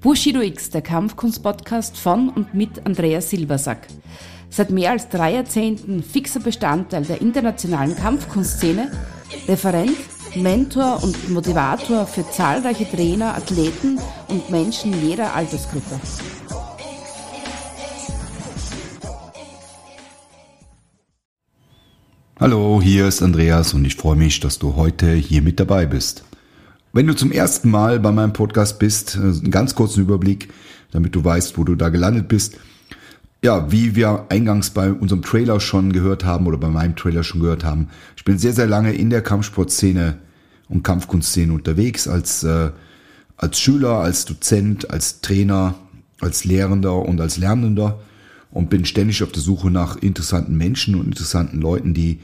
Bushido X, der Kampfkunst-Podcast von und mit Andreas Silbersack. Seit mehr als drei Jahrzehnten fixer Bestandteil der internationalen Kampfkunstszene, Referent, Mentor und Motivator für zahlreiche Trainer, Athleten und Menschen jeder Altersgruppe. Hallo, hier ist Andreas und ich freue mich, dass du heute hier mit dabei bist. Wenn du zum ersten Mal bei meinem Podcast bist, äh, einen ganz kurzen Überblick, damit du weißt, wo du da gelandet bist. Ja, wie wir eingangs bei unserem Trailer schon gehört haben oder bei meinem Trailer schon gehört haben, ich bin sehr, sehr lange in der Kampfsportszene und Kampfkunstszene unterwegs als, äh, als Schüler, als Dozent, als Trainer, als Lehrender und als Lernender und bin ständig auf der Suche nach interessanten Menschen und interessanten Leuten, die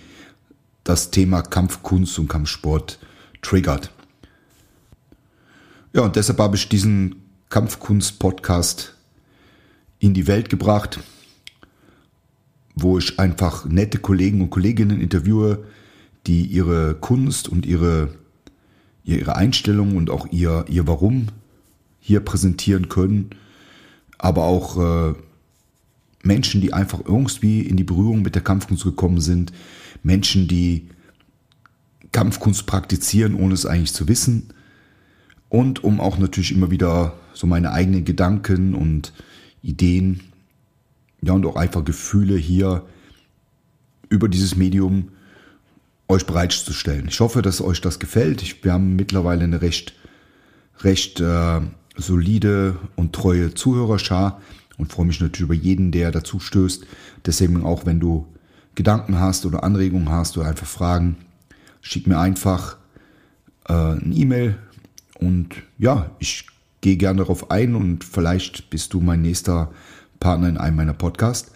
das Thema Kampfkunst und Kampfsport triggert. Ja, und deshalb habe ich diesen Kampfkunst-Podcast in die Welt gebracht, wo ich einfach nette Kollegen und Kolleginnen interviewe, die ihre Kunst und ihre, ihre Einstellung und auch ihr, ihr Warum hier präsentieren können, aber auch äh, Menschen, die einfach irgendwie in die Berührung mit der Kampfkunst gekommen sind, Menschen, die Kampfkunst praktizieren, ohne es eigentlich zu wissen, und um auch natürlich immer wieder so meine eigenen Gedanken und Ideen, ja und auch einfach Gefühle hier über dieses Medium euch bereitzustellen. Ich hoffe, dass euch das gefällt. Wir haben mittlerweile eine recht, recht äh, solide und treue Zuhörerschar und freue mich natürlich über jeden, der dazu stößt. Deswegen auch, wenn du Gedanken hast oder Anregungen hast oder einfach Fragen, schick mir einfach äh, eine E-Mail und ja, ich gehe gerne darauf ein und vielleicht bist du mein nächster Partner in einem meiner Podcasts.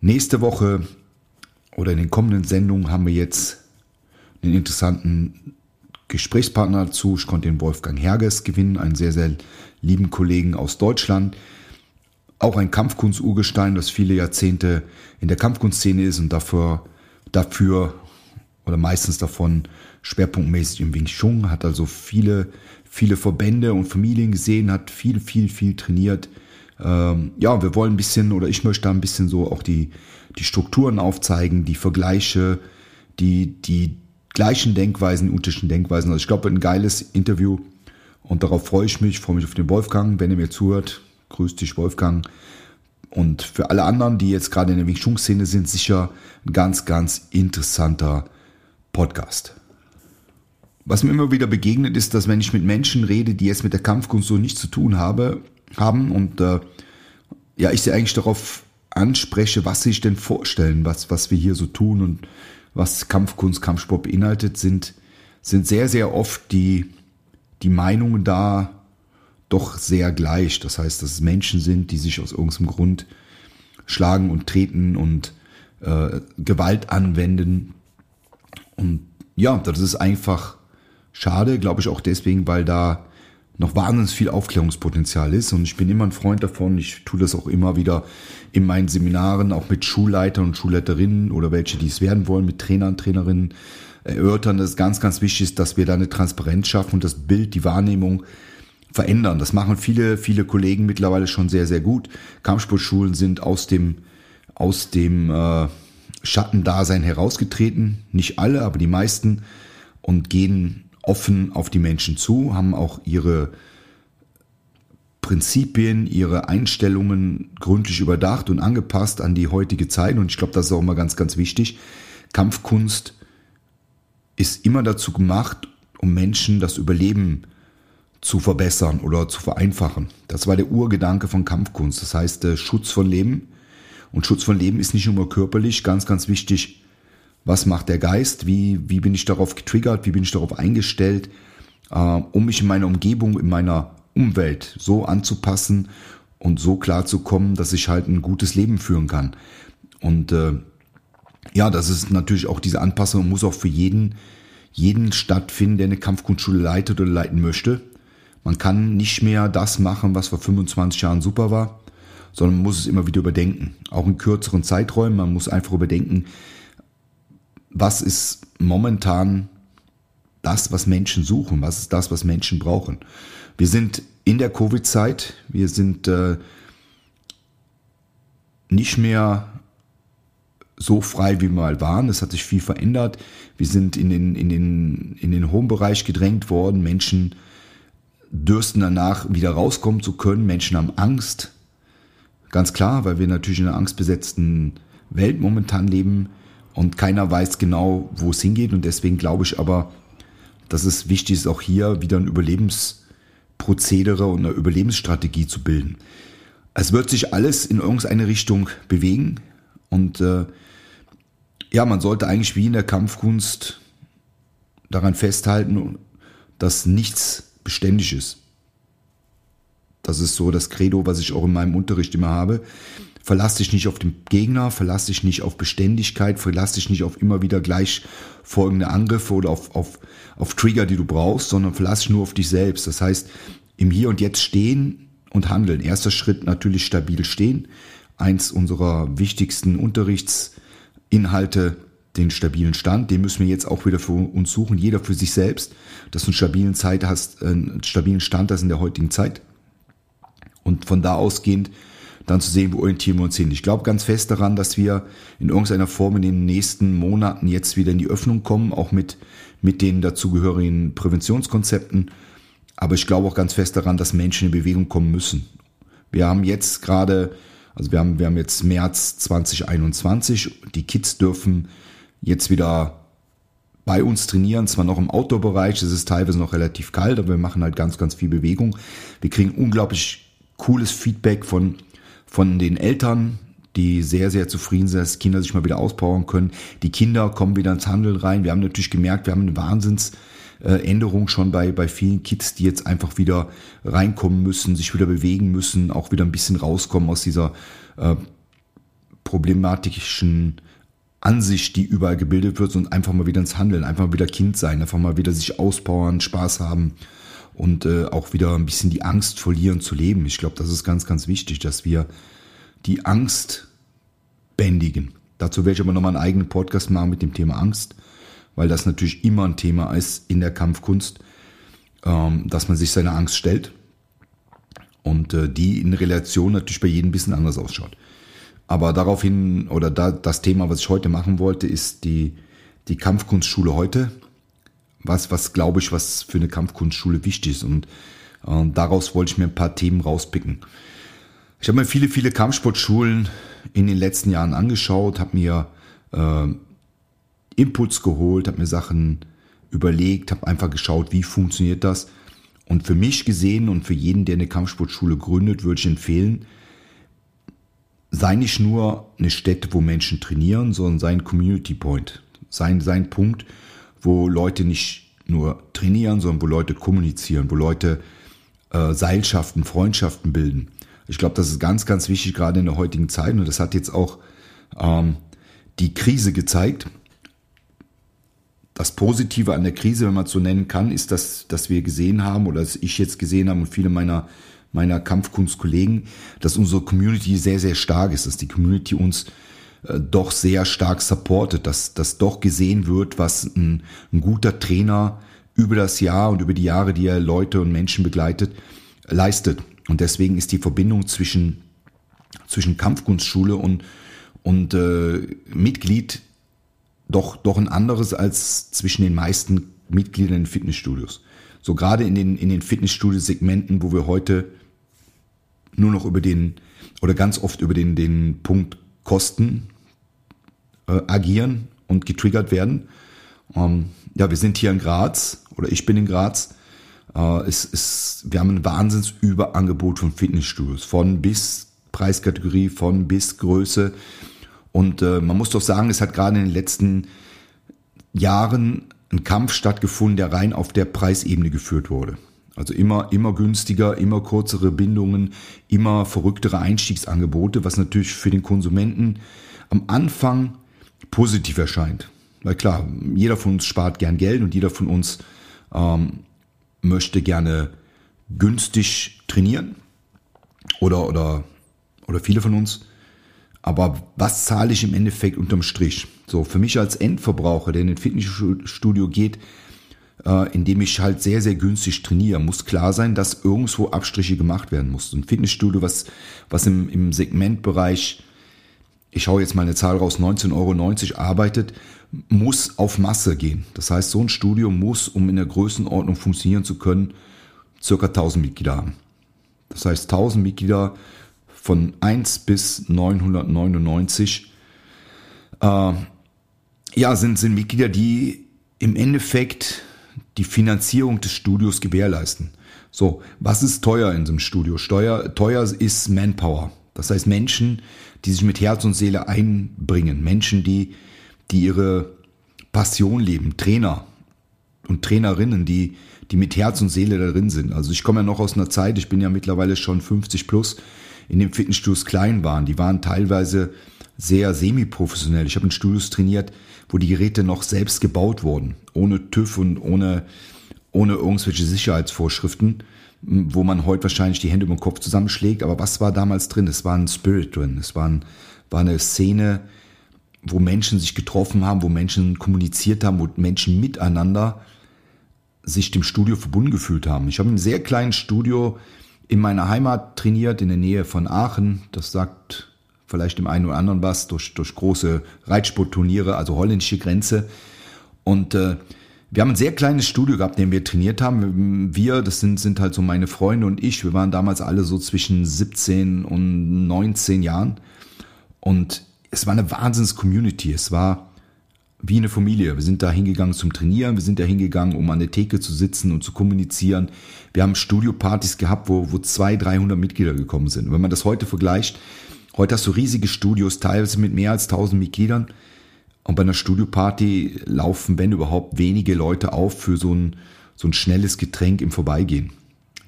Nächste Woche oder in den kommenden Sendungen haben wir jetzt einen interessanten Gesprächspartner dazu. Ich konnte den Wolfgang Herges gewinnen, einen sehr, sehr lieben Kollegen aus Deutschland. Auch ein Kampfkunst-Urgestein, das viele Jahrzehnte in der Kampfkunstszene ist und dafür, dafür oder meistens davon schwerpunktmäßig im Wing Chun, hat also viele viele Verbände und Familien gesehen, hat viel, viel, viel trainiert. Ähm, ja, wir wollen ein bisschen oder ich möchte da ein bisschen so auch die, die Strukturen aufzeigen, die Vergleiche, die, die gleichen Denkweisen, die unterschiedlichen Denkweisen. Also ich glaube, ein geiles Interview und darauf freue ich mich, freue mich auf den Wolfgang, wenn er mir zuhört. Grüß dich, Wolfgang. Und für alle anderen, die jetzt gerade in der Wing Chun Szene sind, sicher ein ganz, ganz interessanter Podcast. Was mir immer wieder begegnet ist, dass wenn ich mit Menschen rede, die jetzt mit der Kampfkunst so nichts zu tun habe, haben und äh, ja, ich sie eigentlich darauf anspreche, was sie sich denn vorstellen, was, was wir hier so tun und was Kampfkunst, Kampfsport beinhaltet, sind, sind sehr, sehr oft die, die Meinungen da doch sehr gleich. Das heißt, dass es Menschen sind, die sich aus irgendeinem Grund schlagen und treten und äh, Gewalt anwenden. Und ja, das ist einfach schade, glaube ich auch deswegen, weil da noch wahnsinnig viel Aufklärungspotenzial ist. Und ich bin immer ein Freund davon. Ich tue das auch immer wieder in meinen Seminaren, auch mit Schulleitern und Schulleiterinnen oder welche, die es werden wollen, mit Trainern, Trainerinnen erörtern, dass es ganz, ganz wichtig ist, dass wir da eine Transparenz schaffen und das Bild, die Wahrnehmung verändern. Das machen viele, viele Kollegen mittlerweile schon sehr, sehr gut. Kampfsportschulen sind aus dem, aus dem äh, Schattendasein herausgetreten. Nicht alle, aber die meisten und gehen offen auf die Menschen zu, haben auch ihre Prinzipien, ihre Einstellungen gründlich überdacht und angepasst an die heutige Zeit. Und ich glaube, das ist auch immer ganz, ganz wichtig. Kampfkunst ist immer dazu gemacht, um Menschen das Überleben zu verbessern oder zu vereinfachen. Das war der Urgedanke von Kampfkunst. Das heißt, der Schutz von Leben. Und Schutz von Leben ist nicht nur körperlich, ganz, ganz wichtig, was macht der Geist, wie, wie bin ich darauf getriggert, wie bin ich darauf eingestellt, äh, um mich in meiner Umgebung, in meiner Umwelt so anzupassen und so klar zu kommen, dass ich halt ein gutes Leben führen kann. Und äh, ja, das ist natürlich auch diese Anpassung muss auch für jeden, jeden stattfinden, der eine Kampfkunstschule leitet oder leiten möchte. Man kann nicht mehr das machen, was vor 25 Jahren super war, sondern man muss es immer wieder überdenken. Auch in kürzeren Zeiträumen. Man muss einfach überdenken, was ist momentan das, was Menschen suchen, was ist das, was Menschen brauchen. Wir sind in der Covid-Zeit, wir sind äh, nicht mehr so frei, wie wir mal waren. Es hat sich viel verändert. Wir sind in den, in den, in den Home-Bereich gedrängt worden. Menschen dürsten danach wieder rauskommen zu können. Menschen haben Angst. Ganz klar, weil wir natürlich in einer angstbesetzten Welt momentan leben und keiner weiß genau, wo es hingeht. Und deswegen glaube ich aber, dass es wichtig ist, auch hier wieder ein Überlebensprozedere und eine Überlebensstrategie zu bilden. Es wird sich alles in irgendeine Richtung bewegen und äh, ja, man sollte eigentlich wie in der Kampfkunst daran festhalten, dass nichts beständig ist. Das ist so das Credo, was ich auch in meinem Unterricht immer habe. Verlass dich nicht auf den Gegner, verlass dich nicht auf Beständigkeit, verlass dich nicht auf immer wieder gleich folgende Angriffe oder auf, auf, auf Trigger, die du brauchst, sondern verlass dich nur auf dich selbst. Das heißt, im Hier und Jetzt stehen und handeln. Erster Schritt natürlich stabil stehen. Eins unserer wichtigsten Unterrichtsinhalte den stabilen Stand, den müssen wir jetzt auch wieder für uns suchen, jeder für sich selbst, dass du einen stabilen Zeit hast, äh, einen stabilen Stand hast in der heutigen Zeit. Und von da ausgehend dann zu sehen, wo orientieren wir uns hin. Ich glaube ganz fest daran, dass wir in irgendeiner Form in den nächsten Monaten jetzt wieder in die Öffnung kommen, auch mit, mit den dazugehörigen Präventionskonzepten. Aber ich glaube auch ganz fest daran, dass Menschen in Bewegung kommen müssen. Wir haben jetzt gerade, also wir haben, wir haben jetzt März 2021, die Kids dürfen jetzt wieder bei uns trainieren, zwar noch im Outdoor-Bereich, es ist teilweise noch relativ kalt, aber wir machen halt ganz, ganz viel Bewegung. Wir kriegen unglaublich cooles Feedback von, von den Eltern, die sehr, sehr zufrieden sind, dass Kinder sich mal wieder auspowern können. Die Kinder kommen wieder ins Handeln rein. Wir haben natürlich gemerkt, wir haben eine Wahnsinnsänderung schon bei, bei vielen Kids, die jetzt einfach wieder reinkommen müssen, sich wieder bewegen müssen, auch wieder ein bisschen rauskommen aus dieser äh, problematischen Ansicht, die überall gebildet wird, und einfach mal wieder ins Handeln, einfach mal wieder Kind sein, einfach mal wieder sich auspowern, Spaß haben und äh, auch wieder ein bisschen die Angst verlieren zu leben. Ich glaube, das ist ganz, ganz wichtig, dass wir die Angst bändigen. Dazu werde ich aber nochmal einen eigenen Podcast machen mit dem Thema Angst, weil das natürlich immer ein Thema ist in der Kampfkunst, ähm, dass man sich seiner Angst stellt und äh, die in Relation natürlich bei jedem ein bisschen anders ausschaut. Aber daraufhin, oder da, das Thema, was ich heute machen wollte, ist die, die Kampfkunstschule heute. Was, was glaube ich, was für eine Kampfkunstschule wichtig ist. Und äh, daraus wollte ich mir ein paar Themen rauspicken. Ich habe mir viele, viele Kampfsportschulen in den letzten Jahren angeschaut, habe mir äh, Inputs geholt, habe mir Sachen überlegt, habe einfach geschaut, wie funktioniert das. Und für mich gesehen und für jeden, der eine Kampfsportschule gründet, würde ich empfehlen, sei nicht nur eine Stätte, wo Menschen trainieren, sondern sein Community Point. Sein, sein Punkt, wo Leute nicht nur trainieren, sondern wo Leute kommunizieren, wo Leute äh, Seilschaften, Freundschaften bilden. Ich glaube, das ist ganz, ganz wichtig, gerade in der heutigen Zeit. Und das hat jetzt auch ähm, die Krise gezeigt. Das Positive an der Krise, wenn man es so nennen kann, ist, dass, dass wir gesehen haben oder dass ich jetzt gesehen habe und viele meiner meiner Kampfkunstkollegen, dass unsere Community sehr, sehr stark ist, dass die Community uns äh, doch sehr stark supportet, dass, dass doch gesehen wird, was ein, ein guter Trainer über das Jahr und über die Jahre, die er Leute und Menschen begleitet, leistet. Und deswegen ist die Verbindung zwischen, zwischen Kampfkunstschule und, und äh, Mitglied doch, doch ein anderes als zwischen den meisten Mitgliedern in Fitnessstudios. So gerade in den, in den Fitnessstudio-Segmenten, wo wir heute nur noch über den oder ganz oft über den, den Punkt Kosten äh, agieren und getriggert werden. Ähm, ja, wir sind hier in Graz oder ich bin in Graz. Äh, es ist, wir haben ein Wahnsinnsüberangebot von Fitnessstudios, von bis Preiskategorie, von bis Größe. Und äh, man muss doch sagen, es hat gerade in den letzten Jahren ein Kampf stattgefunden, der rein auf der Preisebene geführt wurde. Also immer, immer günstiger, immer kürzere Bindungen, immer verrücktere Einstiegsangebote, was natürlich für den Konsumenten am Anfang positiv erscheint. Weil klar, jeder von uns spart gern Geld und jeder von uns ähm, möchte gerne günstig trainieren. Oder, oder, oder viele von uns. Aber was zahle ich im Endeffekt unterm Strich? So, für mich als Endverbraucher, der in ein Fitnessstudio geht, äh, indem ich halt sehr, sehr günstig trainiere, muss klar sein, dass irgendwo Abstriche gemacht werden muss. Ein Fitnessstudio, was, was im, im Segmentbereich, ich hau jetzt mal eine Zahl raus, 19,90 Euro arbeitet, muss auf Masse gehen. Das heißt, so ein Studio muss, um in der Größenordnung funktionieren zu können, circa 1000 Mitglieder haben. Das heißt, 1000 Mitglieder von 1 bis 999 äh, ja, sind, sind Mitglieder, die im Endeffekt die Finanzierung des Studios gewährleisten. So, was ist teuer in so einem Studio? Steuer, teuer ist Manpower. Das heißt Menschen, die sich mit Herz und Seele einbringen. Menschen, die, die ihre Passion leben. Trainer und Trainerinnen, die, die mit Herz und Seele darin sind. Also ich komme ja noch aus einer Zeit, ich bin ja mittlerweile schon 50 plus, in dem Fitnessstudios klein waren. Die waren teilweise sehr semi-professionell. Ich habe in Studios trainiert, wo die Geräte noch selbst gebaut wurden, ohne TÜV und ohne, ohne irgendwelche Sicherheitsvorschriften, wo man heute wahrscheinlich die Hände über den Kopf zusammenschlägt. Aber was war damals drin? Es war ein Spirit drin. Es war, ein, war eine Szene, wo Menschen sich getroffen haben, wo Menschen kommuniziert haben, wo Menschen miteinander sich dem Studio verbunden gefühlt haben. Ich habe in einem sehr kleinen Studio in meiner Heimat trainiert, in der Nähe von Aachen. Das sagt vielleicht dem einen oder anderen was, durch, durch große Reitsportturniere, also holländische Grenze. Und äh, wir haben ein sehr kleines Studio gehabt, in dem wir trainiert haben. Wir, das sind, sind halt so meine Freunde und ich, wir waren damals alle so zwischen 17 und 19 Jahren. Und es war eine Wahnsinns-Community. Es war wie eine Familie. Wir sind da hingegangen zum Trainieren, wir sind da hingegangen, um an der Theke zu sitzen und zu kommunizieren. Wir haben Studiopartys gehabt, wo, wo 200, 300 Mitglieder gekommen sind. wenn man das heute vergleicht, Heute hast du riesige Studios, teilweise mit mehr als 1000 Mitgliedern. Und bei einer Studioparty laufen, wenn überhaupt, wenige Leute auf für so ein, so ein schnelles Getränk im Vorbeigehen.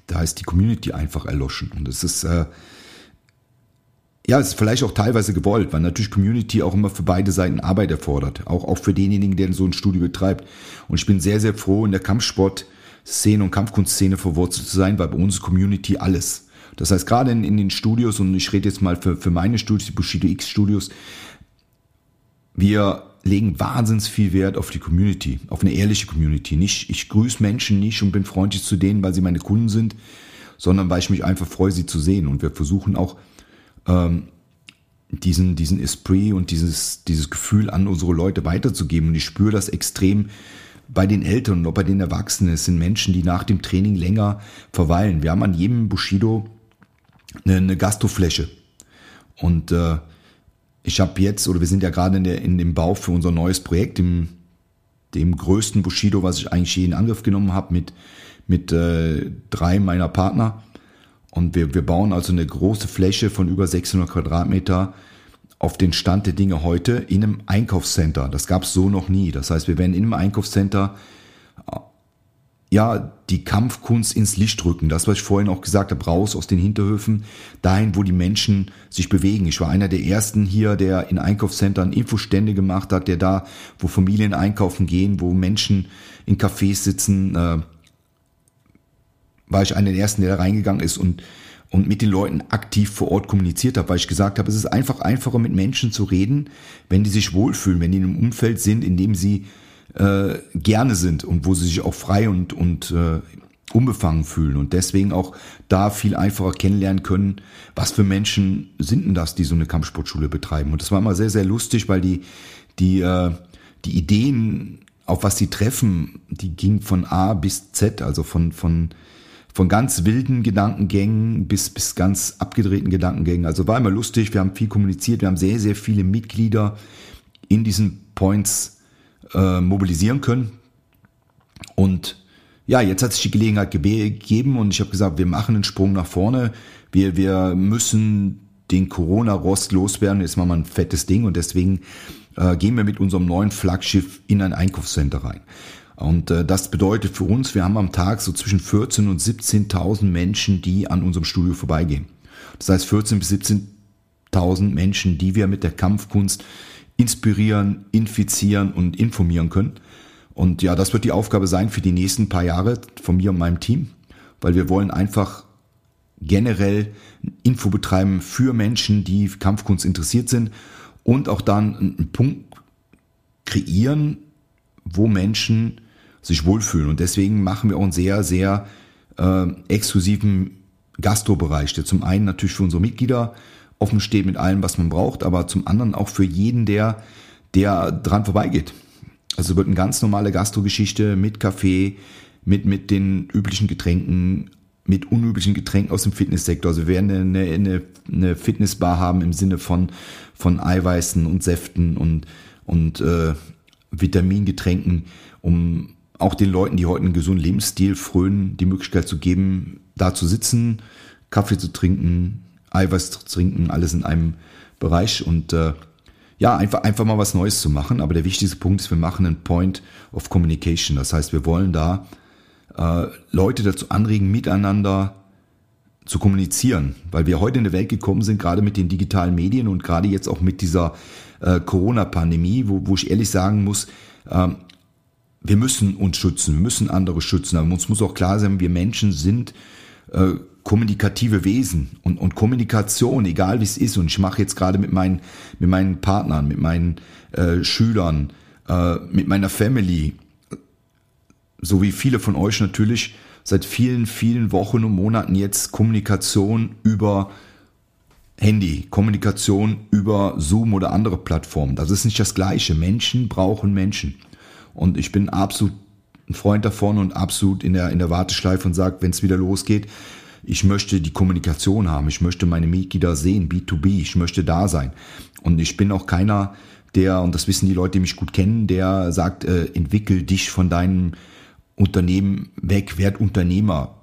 Da ist die Community einfach erloschen. Und es ist, äh, ja, es ist vielleicht auch teilweise gewollt, weil natürlich Community auch immer für beide Seiten Arbeit erfordert. Auch, auch für denjenigen, der so ein Studio betreibt. Und ich bin sehr, sehr froh, in der Kampfsport-Szene und Kampfkunstszene verwurzelt zu sein, weil bei uns Community alles. Das heißt, gerade in, in den Studios, und ich rede jetzt mal für, für meine Studios, die Bushido X Studios, wir legen wahnsinns viel Wert auf die Community, auf eine ehrliche Community. Nicht, ich grüße Menschen nicht und bin freundlich zu denen, weil sie meine Kunden sind, sondern weil ich mich einfach freue, sie zu sehen. Und wir versuchen auch ähm, diesen, diesen Esprit und dieses, dieses Gefühl an unsere Leute weiterzugeben. Und ich spüre das extrem bei den Eltern und auch bei den Erwachsenen. Es sind Menschen, die nach dem Training länger verweilen. Wir haben an jedem Bushido eine, eine Gastrofläche. Und äh, ich habe jetzt, oder wir sind ja gerade in, in dem Bau für unser neues Projekt, dem, dem größten Bushido, was ich eigentlich je in Angriff genommen habe, mit, mit äh, drei meiner Partner. Und wir, wir bauen also eine große Fläche von über 600 Quadratmeter auf den Stand der Dinge heute in einem Einkaufscenter. Das gab es so noch nie. Das heißt, wir werden in einem Einkaufscenter ja, die Kampfkunst ins Licht rücken. Das, was ich vorhin auch gesagt habe, raus aus den Hinterhöfen, dahin, wo die Menschen sich bewegen. Ich war einer der ersten hier, der in Einkaufszentren Infostände gemacht hat, der da, wo Familien einkaufen gehen, wo Menschen in Cafés sitzen, äh, war ich einer der ersten, der da reingegangen ist und und mit den Leuten aktiv vor Ort kommuniziert habe, weil ich gesagt habe, es ist einfach einfacher mit Menschen zu reden, wenn die sich wohlfühlen, wenn die in einem Umfeld sind, in dem sie äh, gerne sind und wo sie sich auch frei und, und äh, unbefangen fühlen und deswegen auch da viel einfacher kennenlernen können, was für Menschen sind denn das, die so eine Kampfsportschule betreiben. Und das war immer sehr, sehr lustig, weil die, die, äh, die Ideen, auf was sie treffen, die ging von A bis Z, also von, von, von ganz wilden Gedankengängen bis, bis ganz abgedrehten Gedankengängen. Also war immer lustig, wir haben viel kommuniziert, wir haben sehr, sehr viele Mitglieder in diesen Points äh, mobilisieren können. Und ja, jetzt hat sich die Gelegenheit gegeben und ich habe gesagt, wir machen einen Sprung nach vorne. Wir, wir müssen den Corona-Rost loswerden. Jetzt machen wir ein fettes Ding und deswegen äh, gehen wir mit unserem neuen Flaggschiff in ein Einkaufscenter rein. Und äh, das bedeutet für uns, wir haben am Tag so zwischen 14 und 17.000 Menschen, die an unserem Studio vorbeigehen. Das heißt 14 bis 17.000 Menschen, die wir mit der Kampfkunst inspirieren, infizieren und informieren können. Und ja, das wird die Aufgabe sein für die nächsten paar Jahre von mir und meinem Team, weil wir wollen einfach generell Info betreiben für Menschen, die Kampfkunst interessiert sind und auch dann einen Punkt kreieren, wo Menschen sich wohlfühlen. Und deswegen machen wir auch einen sehr, sehr äh, exklusiven Gastrobereich, der zum einen natürlich für unsere Mitglieder offen steht mit allem, was man braucht, aber zum anderen auch für jeden, der, der dran vorbeigeht. Also wird eine ganz normale Gastrogeschichte mit Kaffee, mit, mit den üblichen Getränken, mit unüblichen Getränken aus dem Fitnesssektor. Also wir werden eine, eine, eine Fitnessbar haben im Sinne von, von Eiweißen und Säften und, und äh, Vitamingetränken, um auch den Leuten, die heute einen gesunden Lebensstil frönen, die Möglichkeit zu geben, da zu sitzen, Kaffee zu trinken, Eiweiß zu trinken, alles in einem Bereich und äh, ja, einfach, einfach mal was Neues zu machen. Aber der wichtigste Punkt ist, wir machen einen Point of Communication. Das heißt, wir wollen da äh, Leute dazu anregen, miteinander zu kommunizieren, weil wir heute in eine Welt gekommen sind, gerade mit den digitalen Medien und gerade jetzt auch mit dieser äh, Corona-Pandemie, wo, wo ich ehrlich sagen muss, äh, wir müssen uns schützen, wir müssen andere schützen, aber uns muss auch klar sein, wir Menschen sind äh, kommunikative Wesen und, und Kommunikation, egal wie es ist, und ich mache jetzt gerade mit meinen, mit meinen Partnern, mit meinen äh, Schülern, äh, mit meiner Family, so wie viele von euch natürlich seit vielen, vielen Wochen und Monaten jetzt Kommunikation über Handy, Kommunikation über Zoom oder andere Plattformen. Das ist nicht das Gleiche. Menschen brauchen Menschen. Und ich bin absolut ein Freund davon und absolut in der, in der Warteschleife und sage, wenn es wieder losgeht, ich möchte die Kommunikation haben, ich möchte meine Mitglieder sehen, B2B, ich möchte da sein. Und ich bin auch keiner, der, und das wissen die Leute, die mich gut kennen, der sagt, äh, entwickel dich von deinem Unternehmen weg, werd Unternehmer.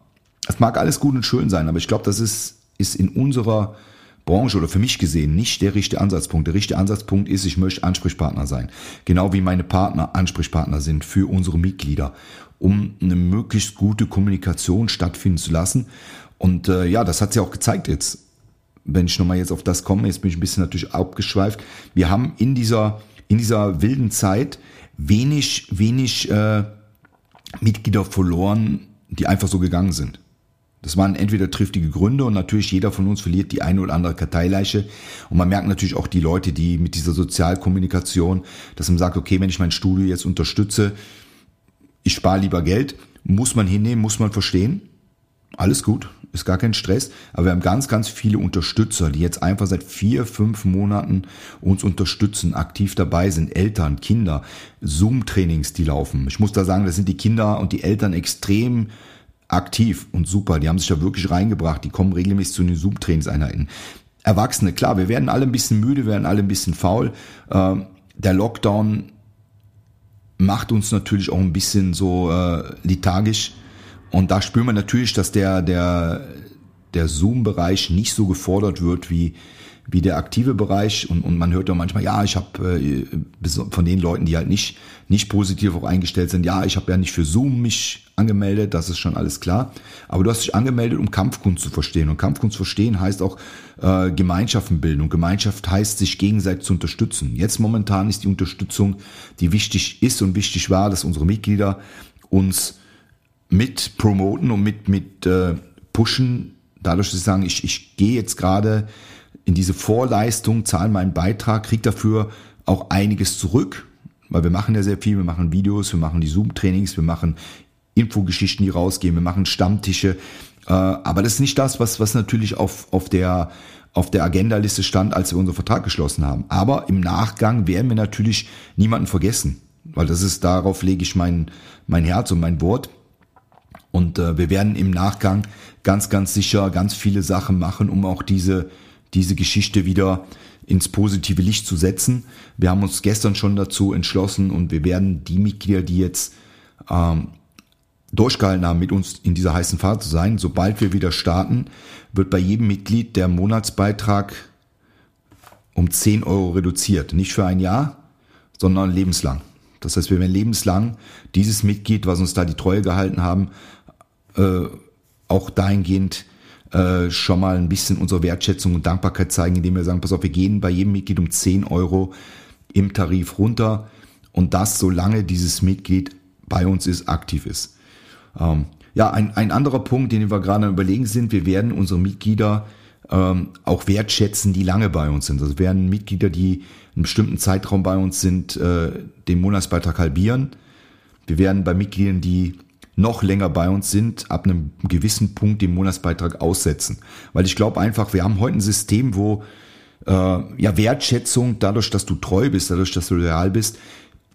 Das mag alles gut und schön sein, aber ich glaube, das ist, ist in unserer Branche oder für mich gesehen nicht der richtige Ansatzpunkt. Der richtige Ansatzpunkt ist, ich möchte Ansprechpartner sein. Genau wie meine Partner Ansprechpartner sind für unsere Mitglieder, um eine möglichst gute Kommunikation stattfinden zu lassen. Und äh, ja, das hat sich auch gezeigt jetzt. Wenn ich nochmal jetzt auf das komme, jetzt bin ich ein bisschen natürlich abgeschweift. Wir haben in dieser, in dieser wilden Zeit wenig, wenig äh, Mitglieder verloren, die einfach so gegangen sind. Das waren entweder triftige Gründe und natürlich jeder von uns verliert die eine oder andere Karteileiche. Und man merkt natürlich auch die Leute, die mit dieser Sozialkommunikation, dass man sagt, okay, wenn ich mein Studio jetzt unterstütze, ich spare lieber Geld, muss man hinnehmen, muss man verstehen. Alles gut, ist gar kein Stress. Aber wir haben ganz, ganz viele Unterstützer, die jetzt einfach seit vier, fünf Monaten uns unterstützen, aktiv dabei sind. Eltern, Kinder, Zoom-Trainings, die laufen. Ich muss da sagen, das sind die Kinder und die Eltern extrem aktiv und super. Die haben sich da wirklich reingebracht. Die kommen regelmäßig zu den Zoom-Trainingseinheiten. Erwachsene, klar, wir werden alle ein bisschen müde, werden alle ein bisschen faul. Ähm, der Lockdown macht uns natürlich auch ein bisschen so äh, lethargisch und da spüren wir natürlich, dass der, der, der Zoom-Bereich nicht so gefordert wird wie, wie der aktive Bereich. Und, und man hört ja manchmal, ja, ich habe äh, von den Leuten, die halt nicht, nicht positiv auch eingestellt sind, ja, ich habe ja nicht für Zoom mich angemeldet, das ist schon alles klar. Aber du hast dich angemeldet, um Kampfkunst zu verstehen. Und Kampfkunst verstehen heißt auch äh, Gemeinschaften bilden. Und Gemeinschaft heißt, sich gegenseitig zu unterstützen. Jetzt momentan ist die Unterstützung, die wichtig ist und wichtig war, dass unsere Mitglieder uns mit promoten und mit, mit äh, pushen, dadurch, dass sie sagen, ich, ich gehe jetzt gerade in diese Vorleistung, zahle meinen Beitrag, kriege dafür auch einiges zurück, weil wir machen ja sehr viel, wir machen Videos, wir machen die Zoom-Trainings, wir machen Infogeschichten, die rausgehen, wir machen Stammtische, äh, aber das ist nicht das, was, was natürlich auf, auf der auf der Agenda-Liste stand, als wir unseren Vertrag geschlossen haben. Aber im Nachgang werden wir natürlich niemanden vergessen, weil das ist, darauf lege ich mein, mein Herz und mein Wort. Und äh, wir werden im Nachgang ganz, ganz sicher ganz viele Sachen machen, um auch diese, diese Geschichte wieder ins positive Licht zu setzen. Wir haben uns gestern schon dazu entschlossen und wir werden die Mitglieder, die jetzt ähm, durchgehalten haben, mit uns in dieser heißen Fahrt zu sein, sobald wir wieder starten, wird bei jedem Mitglied der Monatsbeitrag um 10 Euro reduziert. Nicht für ein Jahr, sondern lebenslang. Das heißt, wir werden lebenslang dieses Mitglied, was uns da die Treue gehalten haben, äh, auch dahingehend äh, schon mal ein bisschen unsere Wertschätzung und Dankbarkeit zeigen, indem wir sagen, pass auf, wir gehen bei jedem Mitglied um 10 Euro im Tarif runter und das solange dieses Mitglied bei uns ist, aktiv ist. Ähm, ja, ein, ein anderer Punkt, den wir gerade überlegen sind, wir werden unsere Mitglieder ähm, auch wertschätzen, die lange bei uns sind. Also werden Mitglieder, die einen bestimmten Zeitraum bei uns sind, äh, den Monatsbeitrag halbieren Wir werden bei Mitgliedern, die noch länger bei uns sind, ab einem gewissen Punkt den Monatsbeitrag aussetzen. Weil ich glaube einfach, wir haben heute ein System, wo äh, ja Wertschätzung dadurch, dass du treu bist, dadurch, dass du loyal bist,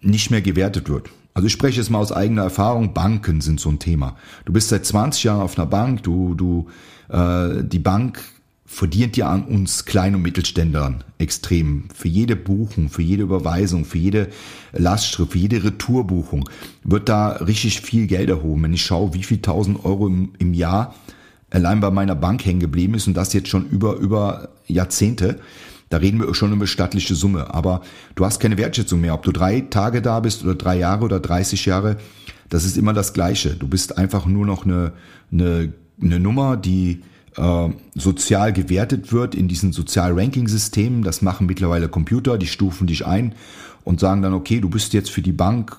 nicht mehr gewertet wird. Also ich spreche jetzt mal aus eigener Erfahrung, Banken sind so ein Thema. Du bist seit 20 Jahren auf einer Bank, du, du, äh, die Bank verdient ja an uns Klein- und Mittelständlern extrem. Für jede Buchung, für jede Überweisung, für jede Lastschrift, für jede Retourbuchung wird da richtig viel Geld erhoben. Wenn ich schaue, wie viel tausend Euro im, im Jahr allein bei meiner Bank hängen geblieben ist und das jetzt schon über, über Jahrzehnte, da reden wir schon über stattliche Summe. Aber du hast keine Wertschätzung mehr. Ob du drei Tage da bist oder drei Jahre oder 30 Jahre, das ist immer das Gleiche. Du bist einfach nur noch eine, eine, eine Nummer, die äh, sozial gewertet wird in diesen Sozial-Ranking-Systemen. Das machen mittlerweile Computer, die stufen dich ein und sagen dann, okay, du bist jetzt für die Bank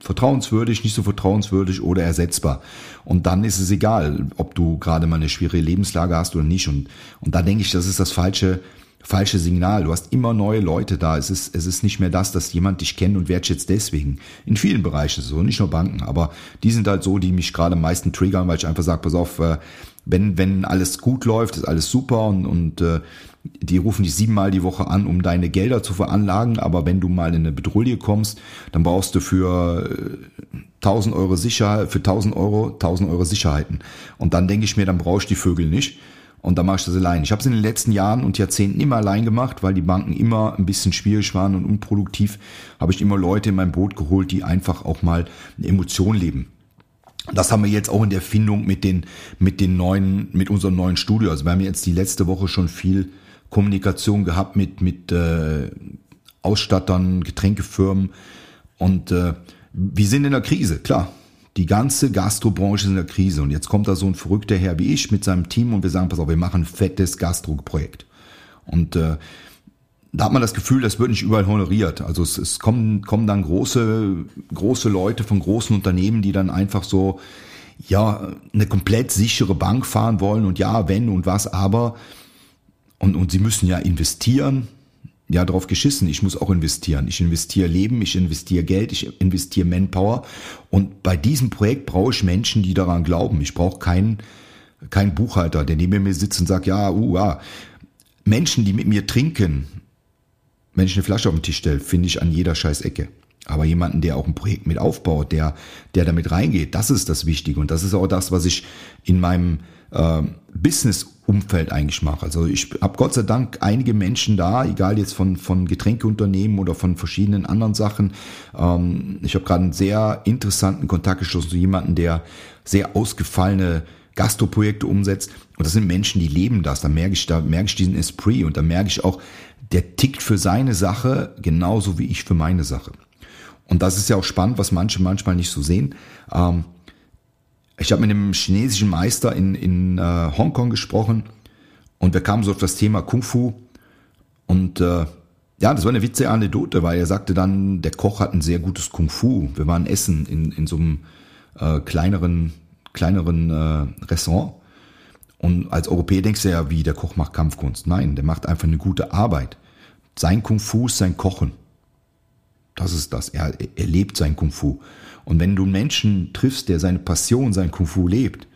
vertrauenswürdig, nicht so vertrauenswürdig oder ersetzbar. Und dann ist es egal, ob du gerade mal eine schwierige Lebenslage hast oder nicht. Und, und da denke ich, das ist das falsche, falsche Signal. Du hast immer neue Leute da. Es ist, es ist nicht mehr das, dass jemand dich kennt und wertschätzt deswegen. In vielen Bereichen so, nicht nur Banken. Aber die sind halt so, die mich gerade am meisten triggern, weil ich einfach sage, pass auf, äh, wenn, wenn alles gut läuft, ist alles super und, und äh, die rufen dich siebenmal die Woche an, um deine Gelder zu veranlagen, aber wenn du mal in eine Bedrulle kommst, dann brauchst du für äh, 1000 Euro Sicherheit, für 1000 Euro 1000 Euro Sicherheiten. Und dann denke ich mir, dann brauche ich die Vögel nicht. Und dann mache ich das allein. Ich habe es in den letzten Jahren und Jahrzehnten immer allein gemacht, weil die Banken immer ein bisschen schwierig waren und unproduktiv. Habe ich immer Leute in mein Boot geholt, die einfach auch mal eine Emotion leben. Das haben wir jetzt auch in der Findung mit den, mit den neuen, mit unserem neuen Studio. Also wir haben jetzt die letzte Woche schon viel Kommunikation gehabt mit, mit äh, Ausstattern, Getränkefirmen und äh, wir sind in der Krise, klar. Die ganze Gastrobranche ist in der Krise und jetzt kommt da so ein verrückter Herr wie ich mit seinem Team und wir sagen, pass auf, wir machen ein fettes Gastro-Projekt. Und äh, da hat man das Gefühl, das wird nicht überall honoriert. Also es, es kommen, kommen dann große, große Leute von großen Unternehmen, die dann einfach so, ja, eine komplett sichere Bank fahren wollen und ja, wenn und was, aber, und, und sie müssen ja investieren. Ja, drauf geschissen. Ich muss auch investieren. Ich investiere Leben, ich investiere Geld, ich investiere Manpower. Und bei diesem Projekt brauche ich Menschen, die daran glauben. Ich brauche keinen, keinen Buchhalter, der neben mir sitzt und sagt, ja, uh, ja. Menschen, die mit mir trinken, wenn ich eine Flasche auf den Tisch stelle, finde ich an jeder scheiß Ecke. Aber jemanden, der auch ein Projekt mit aufbaut, der, der damit reingeht, das ist das Wichtige. Und das ist auch das, was ich in meinem äh, Business-Umfeld eigentlich mache. Also ich habe Gott sei Dank einige Menschen da, egal jetzt von, von Getränkeunternehmen oder von verschiedenen anderen Sachen. Ähm, ich habe gerade einen sehr interessanten Kontakt geschlossen zu jemandem, der sehr ausgefallene Gastroprojekte umsetzt. Und das sind Menschen, die leben das. Da merke ich, da merke ich diesen Esprit und da merke ich auch, der tickt für seine Sache genauso wie ich für meine Sache. Und das ist ja auch spannend, was manche manchmal nicht so sehen. Ähm, ich habe mit einem chinesischen Meister in, in äh, Hongkong gesprochen und wir kamen so auf das Thema Kung Fu. Und äh, ja, das war eine witzige Anekdote, weil er sagte dann, der Koch hat ein sehr gutes Kung Fu. Wir waren essen in, in so einem äh, kleineren, kleineren äh, Restaurant. Und als Europäer denkst du ja, wie der Koch macht Kampfkunst. Nein, der macht einfach eine gute Arbeit. Sein Kung Fu ist sein Kochen. Das ist das. Er, er lebt sein Kung Fu. Und wenn du einen Menschen triffst, der seine Passion, sein Kung Fu lebt,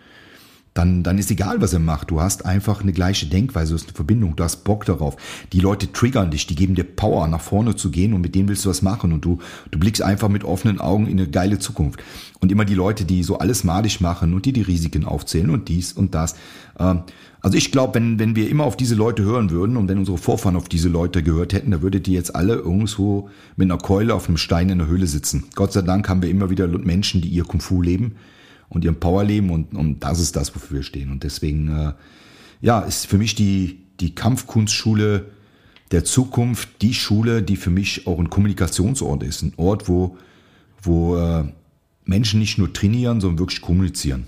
dann, dann ist egal, was er macht. Du hast einfach eine gleiche Denkweise, du hast eine Verbindung, du hast Bock darauf. Die Leute triggern dich, die geben dir Power, nach vorne zu gehen und mit denen willst du was machen und du, du blickst einfach mit offenen Augen in eine geile Zukunft. Und immer die Leute, die so alles madig machen und die die Risiken aufzählen und dies und das. Ähm, also ich glaube, wenn, wenn wir immer auf diese Leute hören würden und wenn unsere Vorfahren auf diese Leute gehört hätten, da würdet ihr jetzt alle irgendwo mit einer Keule auf einem Stein in der Höhle sitzen. Gott sei Dank haben wir immer wieder Menschen, die ihr Kung Fu leben und ihrem Power leben und, und das ist das, wofür wir stehen. Und deswegen, äh, ja, ist für mich die, die Kampfkunstschule der Zukunft die Schule, die für mich auch ein Kommunikationsort ist. Ein Ort, wo, wo äh, Menschen nicht nur trainieren, sondern wirklich kommunizieren.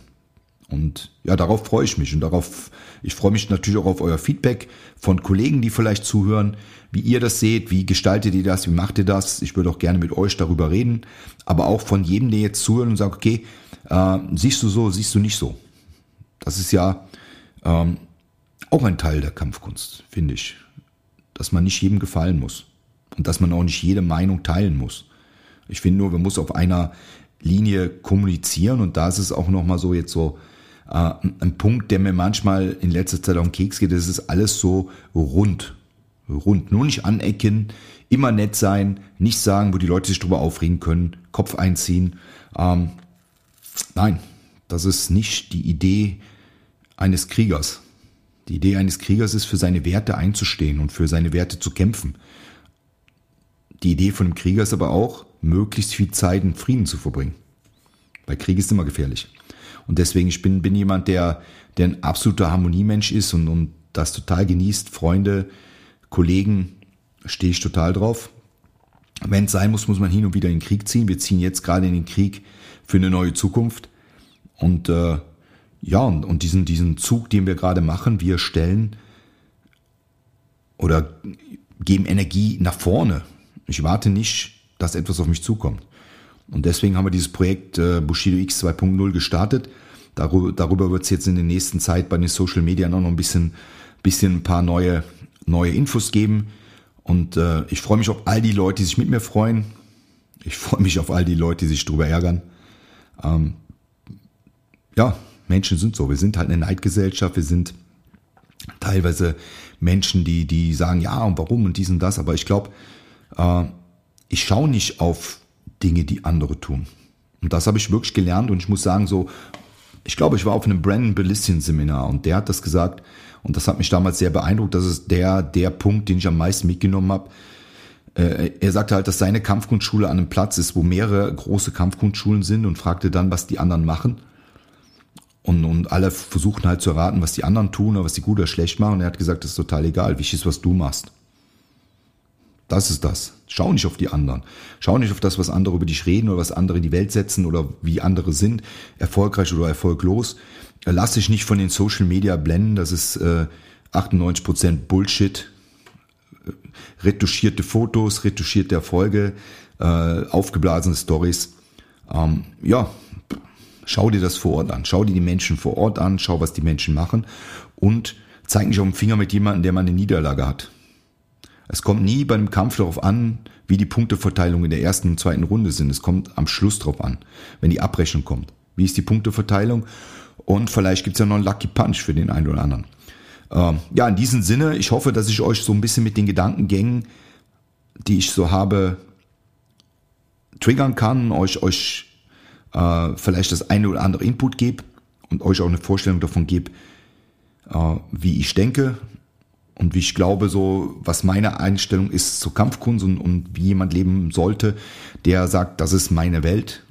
Und ja, darauf freue ich mich und darauf, ich freue mich natürlich auch auf euer Feedback von Kollegen, die vielleicht zuhören, wie ihr das seht, wie gestaltet ihr das, wie macht ihr das? Ich würde auch gerne mit euch darüber reden, aber auch von jedem, der jetzt zuhört und sagt, okay, äh, siehst du so, siehst du nicht so. Das ist ja ähm, auch ein Teil der Kampfkunst, finde ich. Dass man nicht jedem gefallen muss und dass man auch nicht jede Meinung teilen muss. Ich finde nur, man muss auf einer Linie kommunizieren und da ist es auch nochmal so jetzt so äh, ein Punkt, der mir manchmal in letzter Zeit auf den Keks geht, das ist alles so rund. Rund, nur nicht anecken, immer nett sein, nicht sagen, wo die Leute sich drüber aufregen können, Kopf einziehen. Ähm, nein, das ist nicht die Idee eines Kriegers. Die Idee eines Kriegers ist, für seine Werte einzustehen und für seine Werte zu kämpfen. Die Idee von einem Krieger ist aber auch, möglichst viel Zeit in Frieden zu verbringen. Weil Krieg ist immer gefährlich. Und deswegen, ich bin, bin jemand, der, der ein absoluter Harmoniemensch ist und, und das total genießt. Freunde, Kollegen, stehe ich total drauf. Wenn es sein muss, muss man hin und wieder in den Krieg ziehen. Wir ziehen jetzt gerade in den Krieg für eine neue Zukunft. Und äh, ja, und, und diesen, diesen Zug, den wir gerade machen, wir stellen oder geben Energie nach vorne. Ich warte nicht, dass etwas auf mich zukommt. Und deswegen haben wir dieses Projekt äh, Bushido X 2.0 gestartet. Darüber, darüber wird es jetzt in der nächsten Zeit bei den Social Media noch ein bisschen, bisschen ein paar neue, neue Infos geben. Und äh, ich freue mich auf all die Leute, die sich mit mir freuen. Ich freue mich auf all die Leute, die sich darüber ärgern. Ähm, ja, Menschen sind so. Wir sind halt eine Neidgesellschaft. Wir sind teilweise Menschen, die, die sagen, ja, und warum und dies und das. Aber ich glaube, äh, ich schaue nicht auf Dinge, die andere tun. Und das habe ich wirklich gelernt und ich muss sagen, so, ich glaube, ich war auf einem Brandon Bellissian Seminar und der hat das gesagt und das hat mich damals sehr beeindruckt. Das ist der, der Punkt, den ich am meisten mitgenommen habe. Äh, er sagte halt, dass seine Kampfkunstschule an einem Platz ist, wo mehrere große Kampfkunstschulen sind und fragte dann, was die anderen machen. Und, und alle versuchten halt zu erraten, was die anderen tun oder was die gut oder schlecht machen. Und er hat gesagt, das ist total egal. Wichtig ist, was du machst. Das ist das. Schau nicht auf die anderen. Schau nicht auf das, was andere über dich reden oder was andere in die Welt setzen oder wie andere sind, erfolgreich oder erfolglos. Lass dich nicht von den Social Media blenden. Das ist äh, 98% Bullshit. Retuschierte Fotos, retuschierte Erfolge, äh, aufgeblasene Stories. Ähm, ja, schau dir das vor Ort an. Schau dir die Menschen vor Ort an. Schau, was die Menschen machen. Und zeig nicht auf den Finger mit jemandem, der mal eine Niederlage hat. Es kommt nie bei einem Kampf darauf an, wie die Punkteverteilung in der ersten und zweiten Runde sind. Es kommt am Schluss drauf an, wenn die Abrechnung kommt. Wie ist die Punkteverteilung? Und vielleicht gibt's ja noch einen Lucky Punch für den einen oder anderen. Ähm, ja, in diesem Sinne, ich hoffe, dass ich euch so ein bisschen mit den Gedankengängen, die ich so habe, triggern kann, euch, euch äh, vielleicht das eine oder andere Input gebe und euch auch eine Vorstellung davon gebe, äh, wie ich denke, und wie ich glaube, so was meine Einstellung ist zur Kampfkunst und, und wie jemand leben sollte, der sagt, das ist meine Welt.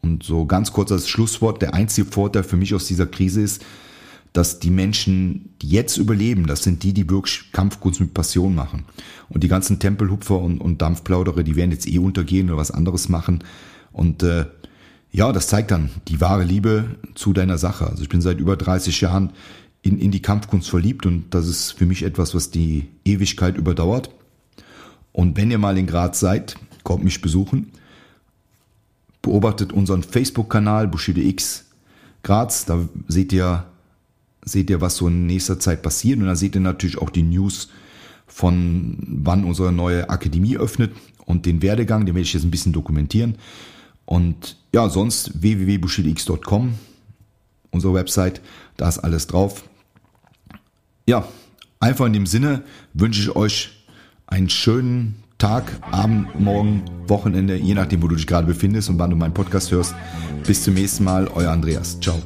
Und so ganz kurz als Schlusswort, der einzige Vorteil für mich aus dieser Krise ist, dass die Menschen, die jetzt überleben, das sind die, die wirklich Kampfkunst mit Passion machen. Und die ganzen Tempelhupfer und, und Dampfplaudere, die werden jetzt eh untergehen oder was anderes machen. Und äh, ja, das zeigt dann die wahre Liebe zu deiner Sache. Also ich bin seit über 30 Jahren in, in die Kampfkunst verliebt und das ist für mich etwas, was die Ewigkeit überdauert. Und wenn ihr mal in Graz seid, kommt mich besuchen. Beobachtet unseren Facebook-Kanal Bushido X Graz. Da seht ihr, seht ihr, was so in nächster Zeit passiert. Und da seht ihr natürlich auch die News von wann unsere neue Akademie öffnet und den Werdegang. Den werde ich jetzt ein bisschen dokumentieren. Und ja, sonst www.bushidox.com, unsere Website, da ist alles drauf ja, einfach in dem Sinne wünsche ich euch einen schönen Tag, Abend, Morgen, Wochenende, je nachdem, wo du dich gerade befindest und wann du meinen Podcast hörst. Bis zum nächsten Mal, euer Andreas. Ciao.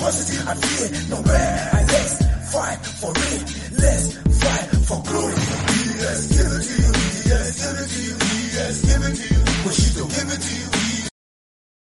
positive and fear nowhere. I let's fight for me. let's fight for glory. Yes, give it to you, yes, give it to you, yes, give it to you.